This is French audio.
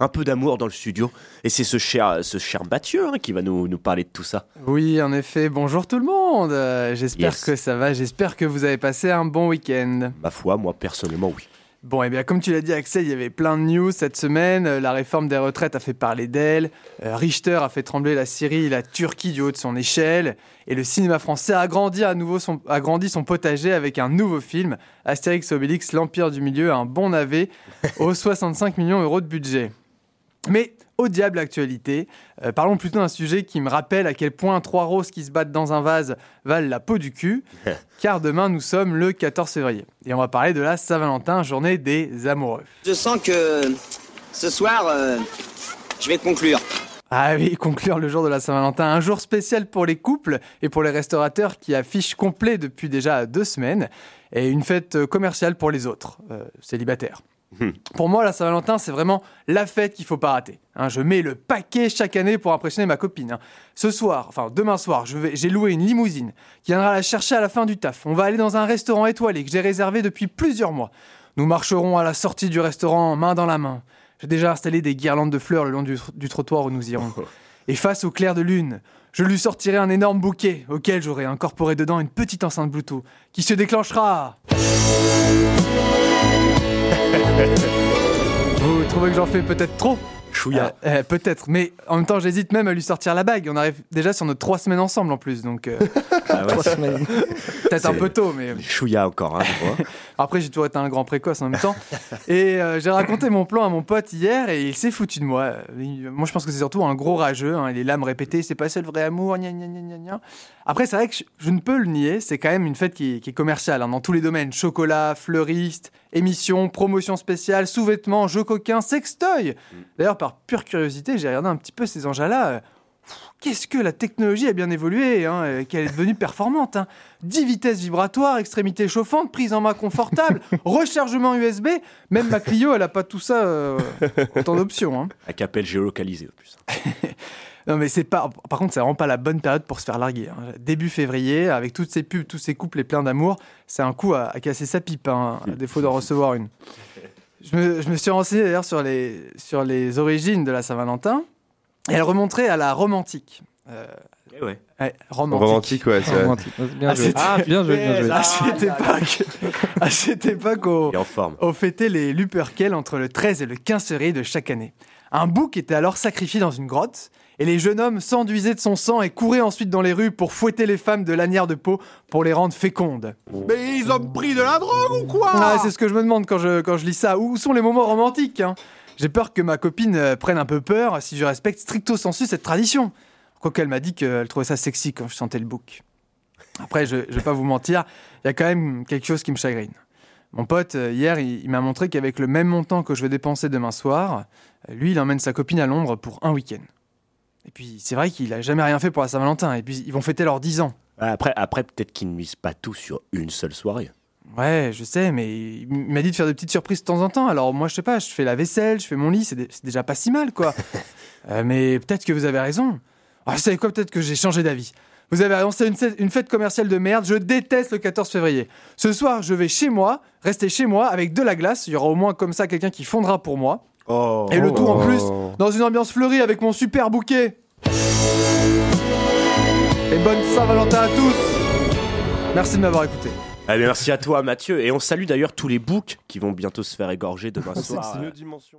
un peu d'amour dans le studio. Et c'est ce cher, ce cher Mathieu hein, qui va nous, nous parler de tout ça. Oui, en effet. Bonjour tout le monde. Euh, j'espère Yes. que ça va. J'espère que vous avez passé un bon week-end. Ma foi, moi personnellement, oui. Bon, et bien, comme tu l'as dit, Axel, il y avait plein de news cette semaine. Euh, La réforme des retraites a fait parler d'elle. Euh, Richter a fait trembler la Syrie et la Turquie du haut de son échelle. Et le cinéma français a grandi à nouveau son, a grandi son potager avec un nouveau film, Astérix Obélix, l'Empire du Milieu, un bon navet, aux 65 millions d'euros de budget. Mais au diable l'actualité, euh, parlons plutôt d'un sujet qui me rappelle à quel point trois roses qui se battent dans un vase valent la peau du cul, car demain nous sommes le 14 février. Et on va parler de la Saint-Valentin, journée des amoureux. Je sens que ce soir, euh, je vais conclure. Ah oui, conclure le jour de la Saint-Valentin, un jour spécial pour les couples et pour les restaurateurs qui affichent complet depuis déjà deux semaines, et une fête commerciale pour les autres, euh, célibataires. Pour moi, la Saint-Valentin, c'est vraiment la fête qu'il faut pas rater. hein. je mets le paquet chaque année pour impressionner ma copine. hein. Ce soir, enfin demain soir, j'ai loué une limousine qui viendra la chercher à la fin du taf. On va aller dans un restaurant étoilé que j'ai réservé depuis plusieurs mois. Nous marcherons à la sortie du restaurant main dans la main. J'ai déjà installé des guirlandes de fleurs le long du, du trottoir où nous irons. Et face au clair de lune, je lui sortirai un énorme bouquet auquel j'aurai incorporé dedans une petite enceinte Bluetooth qui se déclenchera. Vous trouvez que j'en fais peut-être trop Chouïa. Euh, euh, Peut-être, mais en même temps j'hésite même à lui sortir la bague. On arrive déjà sur nos trois semaines ensemble en plus, donc euh, Ah ouais, peut-être un peu tôt, mais Chouïa encore, hein, tu vois. Après, j'ai toujours été un grand précoce en même temps. Et euh, j'ai raconté mon plan à mon pote hier et il s'est foutu de moi. Euh, il- moi, je pense que c'est surtout un gros rageux. hein. Il est là à me répéter c'est pas ça le vrai amour. gna gna gna gna. Après, c'est vrai que je, je ne peux le nier. C'est quand même une fête qui, qui est commerciale hein, dans tous les domaines chocolat, fleuriste, émissions, promotions spéciales, sous-vêtements, jeux coquins, sextoy. D'ailleurs, par pure curiosité, j'ai regardé un petit peu ces engins-là. Qu'est-ce que la technologie a bien évolué, hein, et qu'elle est devenue performante. Hein. 10 vitesses vibratoires, extrémités chauffantes, prise en main confortable, rechargement USB. Même ma Clio, elle a pas tout ça euh, autant d'options. Hein. À capelle géolocalisée en plus. Non, mais c'est pas. Par contre, c'est vraiment pas la bonne période pour se faire larguer. hein. Début février, avec toutes ces pubs, tous ces couples et plein d'amour, c'est un coup à, à casser sa pipe, hein, à défaut d'en recevoir une. Je me, je me suis renseigné d'ailleurs sur les, sur les origines de la Saint-Valentin, et elle remonterait à la romantique. Euh, Eh ouais. ouais, romantique. Romantique, ouais. c'est- Romantique. Bien Ah, joué. c'était- Ah, bien joué, bien joué. À cette époque, à cette époque, forme. on fêtait les Lupercales entre le 13 et le 15 février de chaque année. Un bouc était alors sacrifié dans une grotte, et les jeunes hommes s'enduisaient de son sang et couraient ensuite dans les rues pour fouetter les femmes de lanières de peau pour les rendre fécondes. Mais ils ont pris de la drogue ou quoi? Ah, c'est ce que je me demande quand je, quand je lis ça. Où sont les moments romantiques hein? J'ai peur que ma copine euh, prenne un peu peur si je respecte stricto sensu cette tradition. Quoique elle m'a dit qu'elle trouvait ça sexy quand je sentais le bouc. Après, je, je vais pas vous mentir, il y a quand même quelque chose qui me chagrine. Mon pote, euh, hier, il, il m'a montré qu'avec le même montant que je vais dépenser demain soir, euh, lui, il emmène sa copine à Londres pour un week-end. Et puis, c'est vrai qu'il a jamais rien fait pour la Saint-Valentin. Et puis, ils vont fêter leurs 10 ans. Après, après peut-être qu'ils ne misent pas tout sur une seule soirée. Ouais, je sais, mais il m'a dit de faire des petites surprises de temps en temps. Alors moi, je sais pas, je fais la vaisselle, je fais mon lit, c'est dé- c'est déjà pas si mal, quoi. Euh, mais peut-être que vous avez raison. Ah, vous savez quoi, peut-être que j'ai changé d'avis. Vous avez c'est une, fête- une fête commerciale de merde. Je déteste le 14 février. Ce soir, je vais chez moi, rester chez moi avec de la glace. Il y aura au moins comme ça quelqu'un qui fondra pour moi. Oh. Et le tout en Oh. plus dans une ambiance fleurie avec mon super bouquet. Et bonne Saint-Valentin à tous. Merci de m'avoir écouté. Allez, merci à toi, Mathieu. Et on salue d'ailleurs tous les boucs qui vont bientôt se faire égorger demain soir. c'est une autre dimension.